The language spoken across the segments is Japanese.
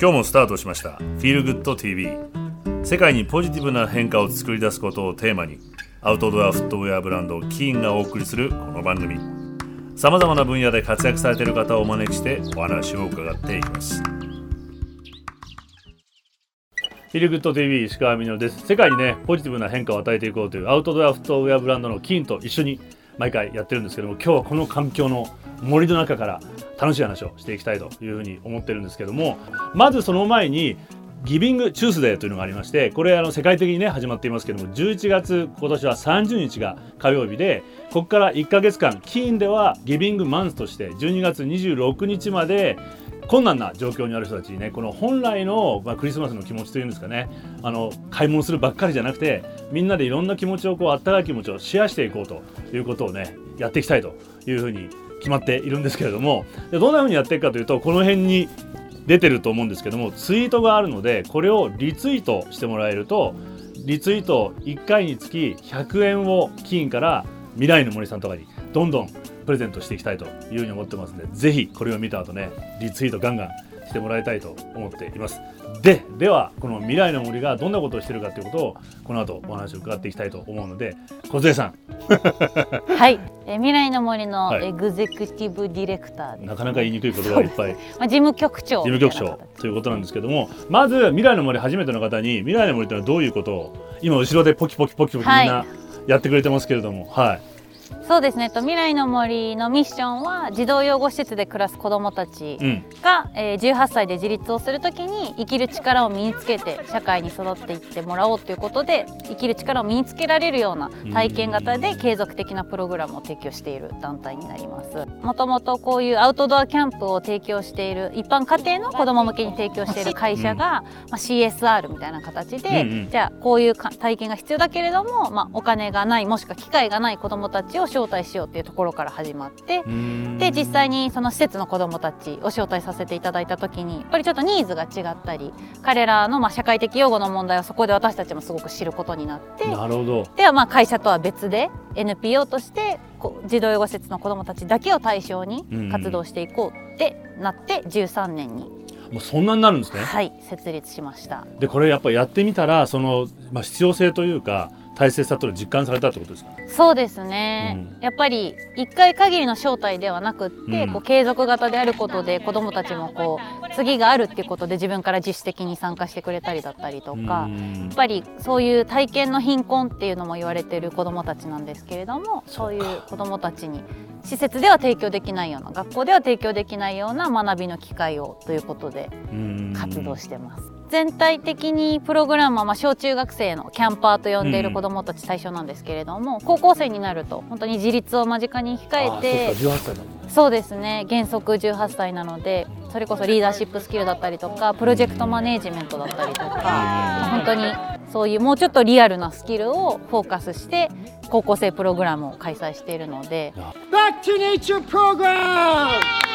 今日もスタートしました「フィールグッド TV」世界にポジティブな変化を作り出すことをテーマにアウトドアフットウェアブランドキーンがお送りするこの番組。さまざまな分野で活躍されている方をお招きしてお話を伺っていきます。フィールグッド TV 石川みのです。世界にねポジティブな変化を与えていこうというアウトドアフットウェアブランドのキーンと一緒に毎回やってるんですけども今日はこの環境の森の中から楽しい話をしていきたいというふうに思ってるんですけどもまずその前にギビングチュースデーというのがありましてこれあの世界的にね始まっていますけども11月今年は30日が火曜日でここから1ヶ月間キーンではギビングマンスとして12月26日まで困難な状況にある人たちにねこの本来の、まあ、クリスマスの気持ちというんですかねあの買い物するばっかりじゃなくてみんなでいろんな気持ちをこうあったかい気持ちをシェアしていこうということをねやっていきたいというふうに決まっているんですけれどもどんなふうにやっていくかというとこの辺に出てると思うんですけどもツイートがあるのでこれをリツイートしてもらえるとリツイート1回につき100円を金から未来の森さんとかにどんどんプレゼントしていきたいというふうに思ってますのでぜひこれを見た後ねリツイートガンガンしてもらいたいと思っています。でではこの未来の森がどんなことをしているかということをこの後お話を伺っていきたいと思うので梢さん。はい。え未来の森のエグゼクティブディレクター、はい、なかなか言いにくい言葉がいっぱい、まあ、事務局長事務局長ということなんですけどもまず未来の森初めての方に未来の森というのはどういうことを今後ろでポキポキポキポキみんなやってくれてますけれども。はいそうですね。と未来の森のミッションは児童養護施設で暮らす子どもたちが、うん、えー、18歳で自立をするときに生きる力を身につけて社会に育っていってもらおうということで生きる力を身につけられるような体験型で継続的なプログラムを提供している団体になります。もともとこういうアウトドアキャンプを提供している一般家庭の子ども向けに提供している会社が、まあ、CSR みたいな形で、うんうん、じゃあこういう体験が必要だけれども、まあ、お金がないもしくは機会がない子どもたちを招待しようっていうところから始まってで実際にその施設の子どもたちを招待させていただいた時にやっぱりちょっとニーズが違ったり彼らのまあ社会的養護の問題をそこで私たちもすごく知ることになってなるほどではまあ会社とは別で NPO として児童養護施設の子どもたちだけを対象に活動していこうってなって13年にもうそんなになるんですね。はい設立しました。でこれやっぱやってみたらそのまあ必要性というか大切さとい実感されたってことですか？そうですね、うん、やっぱり1回限りの招待ではなくって、うん、こう継続型であることで子どもたちもこう次があるっていうことで自分から自主的に参加してくれたりだったりとか、うん、やっぱりそういう体験の貧困っていうのも言われてる子どもたちなんですけれどもそういう子どもたちに施設では提供できないような学校では提供できないような学びの機会をということで活動してます。全体的にプログラムはまあ小中学生のキャンパーと呼んでいる子どもたち対象なんですけれども、うん、高校生になると本当に自立を間近に控えてそうですね原則18歳なのでそれこそリーダーシップスキルだったりとかプロジェクトマネージメントだったりとか本当にそういうもうちょっとリアルなスキルをフォーカスして高校生プログラムを開催しているので。Back to Nature Program!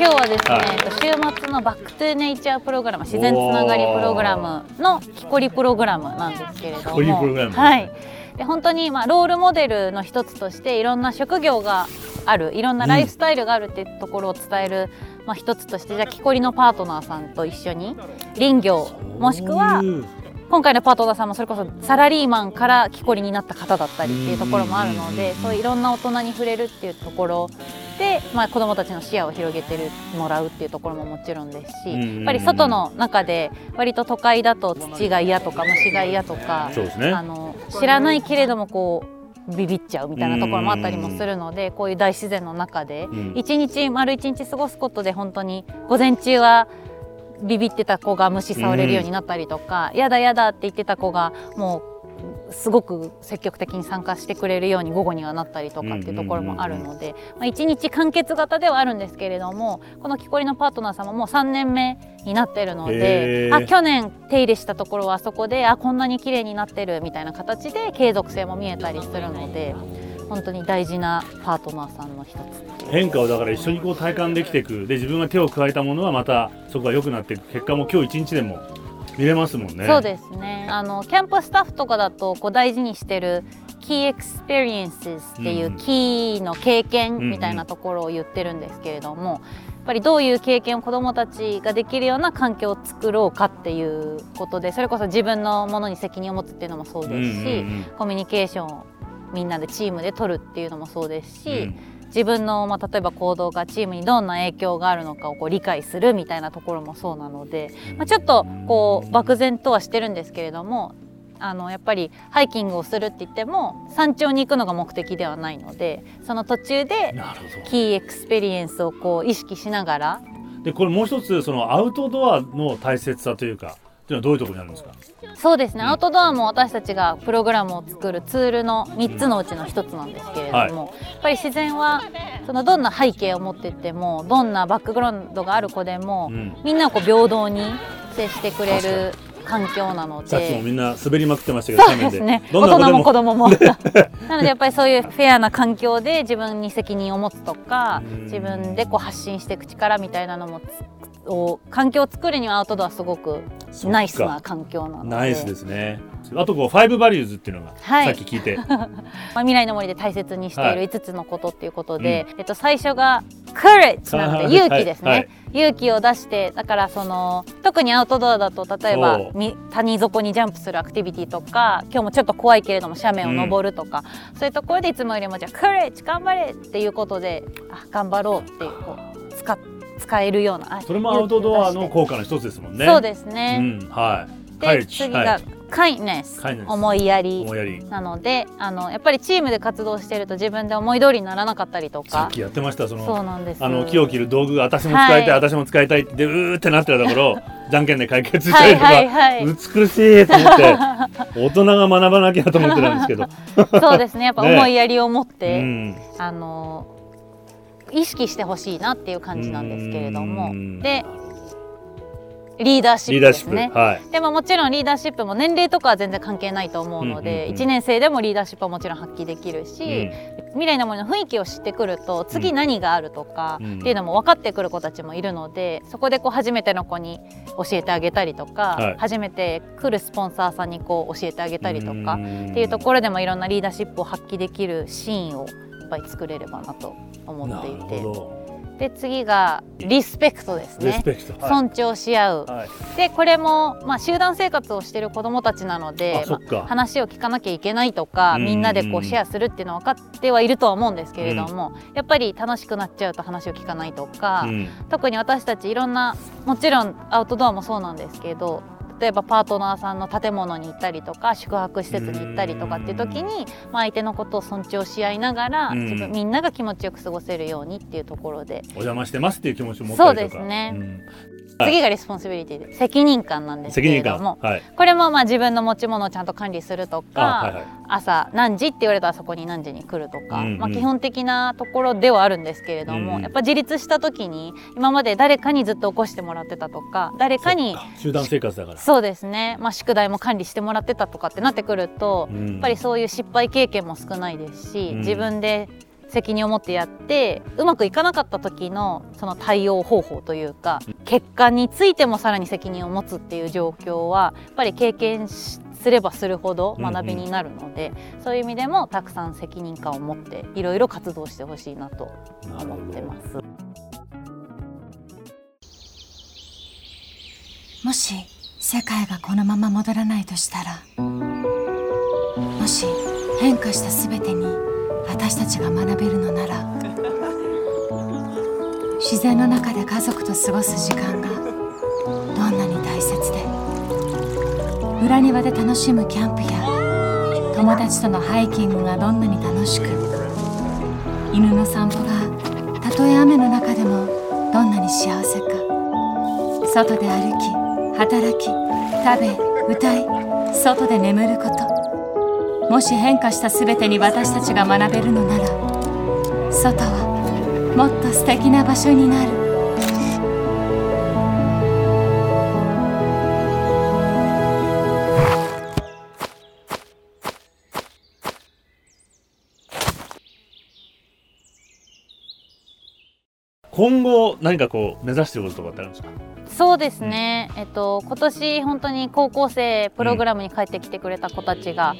今日はですね、はい、週末のバックトゥネイチャープログラム自然つながりプログラムの木こりプログラムなんですけれども、はい、で本当にまあロールモデルの一つとしていろんな職業があるいろんなライフスタイルがあるっていうところを伝える、うん、まあ、一つとしてじゃあ木こりのパートナーさんと一緒に林業もしくは今回のパートナーさんもそれこそサラリーマンから木こりになった方だったりっていうところもあるのでそういういろんな大人に触れるっていうところで、まあ、子どもたちの視野を広げてるもらうっていうところももちろんですしやっぱり外の中で割と都会だと土が嫌とか虫が嫌とか、ね、あの知らないけれどもこうビビっちゃうみたいなところもあったりもするのでこういう大自然の中で一日丸一日過ごすことで本当に午前中はビビってた子が虫触れるようになったりとか、やだやだって言ってた子がもうすごく積極的に参加してくれるように午後にはなったりとかっていうところもあるので、まあ、1日完結型ではあるんですけれどもこの木こりのパートナー様も3年目になってるのであ去年手入れしたところはあそこであこんなに綺麗になってるみたいな形で継続性も見えたりするので本当に大事なパートナーさんの一つ変化をだから一緒にこう体感できていく。で自分が手を加えたものはまたそこが良くなっていく。結果も今日一日でも見れますもんね。そうですね。あのキャンプスタッフとかだとこう大事にしてる木 Key Experiences っていうキーの経験みたいなところを言ってるんですけれども、やっぱりどういう経験を子どもたちができるような環境を作ろうかっていうことでそれこそ自分のものに責任を持つっていうのもそうですし、コミュニケーションをみんなでチームで取るっていうのもそうですし、うん自分の、まあ、例えば行動がチームにどんな影響があるのかをこう理解するみたいなところもそうなので、まあ、ちょっとこう漠然とはしてるんですけれどもあのやっぱりハイキングをするって言っても山頂に行くのが目的ではないのでその途中でキーエクスペリエンスをこう意識しながら。でこれもう一つそのアウトドアの大切さというかっていうのはどういうところにあるんですか？そうですね、アウトドアも私たちがプログラムを作るツールの3つのうちの1つなんですけれども、はい、やっぱり自然はそのどんな背景を持ってってもどんなバックグラウンドがある子でも、うん、みんなをこう平等に接してくれる環境なので。さっきもみんな滑りまくってましたけどそうですね。大人も子供も。なのでやっぱりそういうフェアな環境で自分に責任を持つとか自分でこう発信していく力みたいなのもを環境を作るにはアウトドアすごくナイスな環境なので。ナイスですね。あとこうファイブバリューズっていうのが、はい、さっき聞いて、まあ、未来の森で大切にしている5つのことっていうことで、はいえっと、最初が courage なので勇気ですね、はい、勇気を出してだからその特にアウトドアだと例えば谷底にジャンプするアクティビティとか今日もちょっと怖いけれども斜面を登るとか、うん、そういうところでいつもよりもじゃあ courage 頑張れっていうことであ頑張ろうっていうこう使って使えるようなそれもアウトドアの効果の一つですもんね。そうですね、うん、はい。で次が、カイネス思いやり。なのであのやっぱりチームで活動してると自分で思い通りにならなかったりとか。さっきやってましたそのそうなんです。あの木を切る道具が私も使いたい、はい、私も使いたいってうーってなってたところ じゃんけんで解決したりとか、はいはいはい、美しいと思って大人が学ばなきゃと思ってたんですけど。そうですね。やっぱ 思いやりを持って、ねうん、あの意識してほしいなっていう感じなんですけれども。でリーダーシップですね、はい、でももちろんリーダーシップも年齢とかは全然関係ないと思うので、うんうん、1年生でもリーダーシップはもちろん発揮できるし、うん、未来の森の雰囲気を知ってくると次何があるとかっていうのも分かってくる子たちもいるのでそこでこう初めての子に教えてあげたりとか、はい、初めて来るスポンサーさんにこう教えてあげたりとかっていうところでもいろんなリーダーシップを発揮できるシーンをいっぱい作れればなと思っていて。で次がリスペクトですね、はい、尊重し合う、はい、でこれも、まあ、集団生活をしている子どもたちなので、まあ、話を聞かなきゃいけないとかみんなでこうシェアするっていうのは分かってはいるとは思うんですけれども、うん、やっぱり楽しくなっちゃうと話を聞かないとか、うん、特に私たちいろんなもちろんアウトドアもそうなんですけど例えばパートナーさんの建物に行ったりとか宿泊施設に行ったりとかっていう時に、まあ、相手のことを尊重し合いながら自分みんなが気持ちよく過ごせるようにっていうところで。お邪魔してますっていう気持ちを持ったりとか。そうですね、うん次がリスポンシビリティで責任感なんですけれども、はい、これもまあ自分の持ち物をちゃんと管理するとか、はいはい、朝何時って言われたらそこに何時に来るとか、うんうん、まあ、基本的なところではあるんですけれども、うん、やっぱ自立した時に今まで誰かにずっと起こしてもらってたとか誰かに集団生活だから。そうですね、まあ、宿題も管理してもらってたとかってなってくると、うん、やっぱりそういう失敗経験も少ないですし、うん、自分で責任を持ってやってうまくいかなかった時のその対応方法というか結果についてもさらに責任を持つっていう状況はやっぱり経験すればするほど学びになるので、うんうん、そういう意味でもたくさん責任感を持っていろいろ活動してほしいなと思ってます。もし世界がこのまま戻らないとしたらもし変化した全てに私たちが学べるのなら自然の中で家族と過ごす時間がどんなに大切で裏庭で楽しむキャンプや友達とのハイキングがどんなに楽しく犬の散歩がたとえ雨の中でもどんなに幸せか。外で歩き働き食べ歌い外で眠ること。もし変化した全てに私たちが学べるのなら外はもっと素敵な場所になる。今後何かこう目指していることとかってあるんですか？そうですね、うん、えっと今年本当に高校生プログラムに帰ってきてくれた子たちが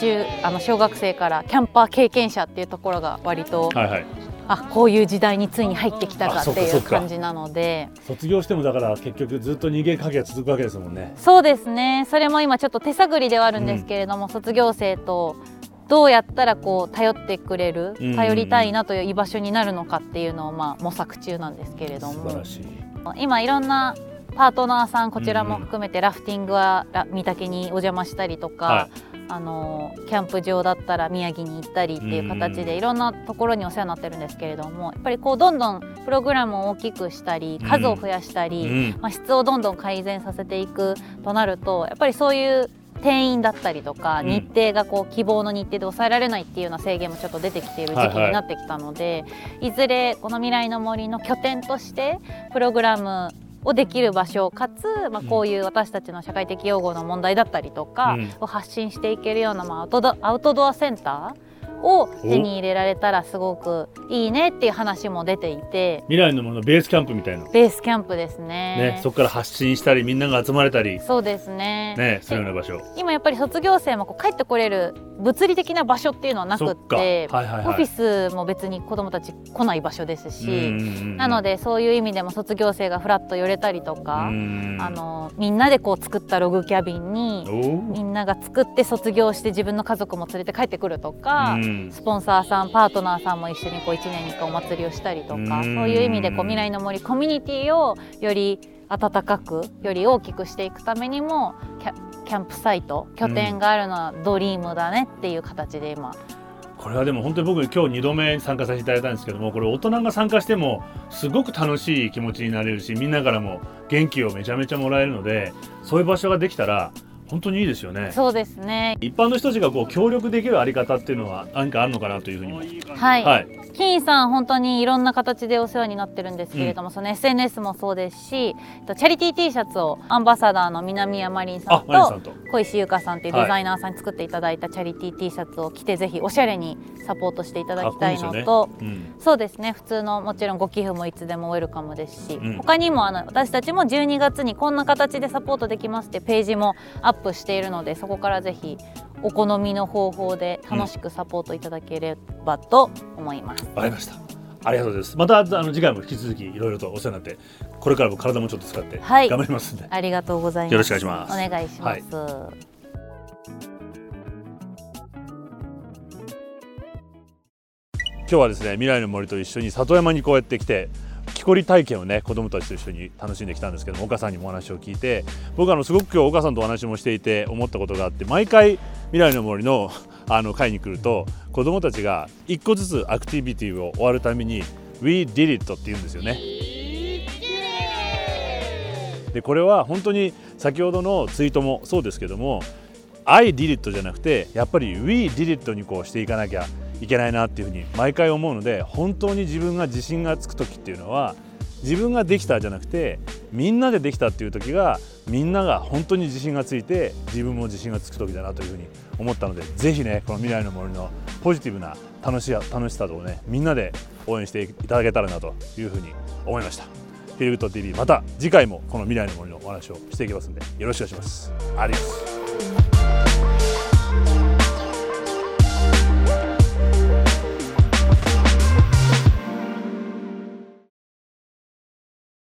中あの小学生からキャンパー経験者っていうところが割と、はいはい、あこういう時代についに入ってきたかっていう感じなので。卒業してもだから結局ずっと逃げかけが続くわけですもんね。そうですね。それも今ちょっと手探りではあるんですけれども、うん、卒業生とどうやったらこう頼ってくれる頼りたいなという居場所になるのかっていうのをまあ模索中なんですけれども。今いろんなパートナーさんこちらも含めてラフティングは御嶽にお邪魔したりとか、はい、あのキャンプ場だったら宮城に行ったりっていう形でいろんなところにお世話になってるんですけれどもやっぱりこうどんどんプログラムを大きくしたり数を増やしたり、まあ、質をどんどん改善させていくとなるとやっぱりそういう定員だったりとか、日程がこう希望の日程で抑えられないっていうような制限もちょっと出てきている時期になってきたので、はい、いずれこの未来の森の拠点としてプログラムをできる場所かつ、まあ、こういう私たちの社会的用語の問題だったりとかを発信していけるような、まあ、アウトドアセンターを手に入れられたらすごくいいねっていう話も出ていて。未来のものベースキャンプみたいな。ベースキャンプですね。ねそこから発信したりみんなが集まれたり。そうですね。ねそういうような場所。今やっぱり卒業生もこう帰ってこれる物理的な場所っていうのはなくって、はいはいはい、オフィスも別に子どもたち来ない場所ですしなのでそういう意味でも卒業生がフラッと寄れたりとかあのみんなでこう作ったログキャビンにみんなが作って卒業して自分の家族も連れて帰ってくるとかスポンサーさんパートナーさんも一緒にこう1年に1回お祭りをしたりとかそういう意味でこう未来の森コミュニティをより温かくより大きくしていくためにもキャンプサイト拠点があるのはドリームだねっていう形で今、これはでも本当に僕今日2度目参加させていただいたんですけどもこれ大人が参加してもすごく楽しい気持ちになれるしみんなからも元気をめちゃめちゃもらえるのでそういう場所ができたら本当にいいですよね。そうですね。一般の人たちがこう協力できるあり方っていうのは何かあるのかなというふうにはい。はい。金さん本当にいろんな形でお世話になってるんですけれども、うん、その SNS もそうですし、チャリティー T シャツをアンバサダーの南山凛さんと小石優香さんっていうデザイナーさんに作っていただいたチャリティー T シャツを着て、ぜひおしゃれにサポートしていただきたいのと、ねうん、そうですね。普通のもちろんご寄付もいつでもウェルカムですし、うん、他にもあの私たちも12月にこんな形でサポートできますってページもアップしているので。そこからぜひお好みの方法で楽しくサポートいただければと思います。わ、うん、かりました。ありがとうございます。またあの次回も引き続きいろいろとお世話になって、これからも体もちょっと使って頑張りますんで、はい、ありがとうございます。よろしくお願いします。お願いします。はい今日はですね未来の森と一緒に里山にこうやって来て木こり体験をね子どもたちと一緒に楽しんできたんですけども岡さんにもお話を聞いて僕あのすごく今日岡さんとお話もしていて思ったことがあって毎回未来の森のあの会に来ると子どもたちが1個ずつアクティビティを終わるために「We did it」って言うんですよね。でこれは本当に先ほどのツイートもそうですけども「I did it」じゃなくてやっぱり「We did it」にこうしていかなきゃいけないなっていうふうに毎回思うので本当に自分が自信がつく時っていうのは自分ができたじゃなくてみんなでできたっていう時がみんなが本当に自信がついて自分も自信がつく時だなというふうに思ったのでぜひねこの未来の森のポジティブな楽し楽しさとねみんなで応援していただけたらなというふうに思いました。フィルグッド TV また次回もこの未来の森のお話をしていきますのでよろしくお願いします。ありがとうございます。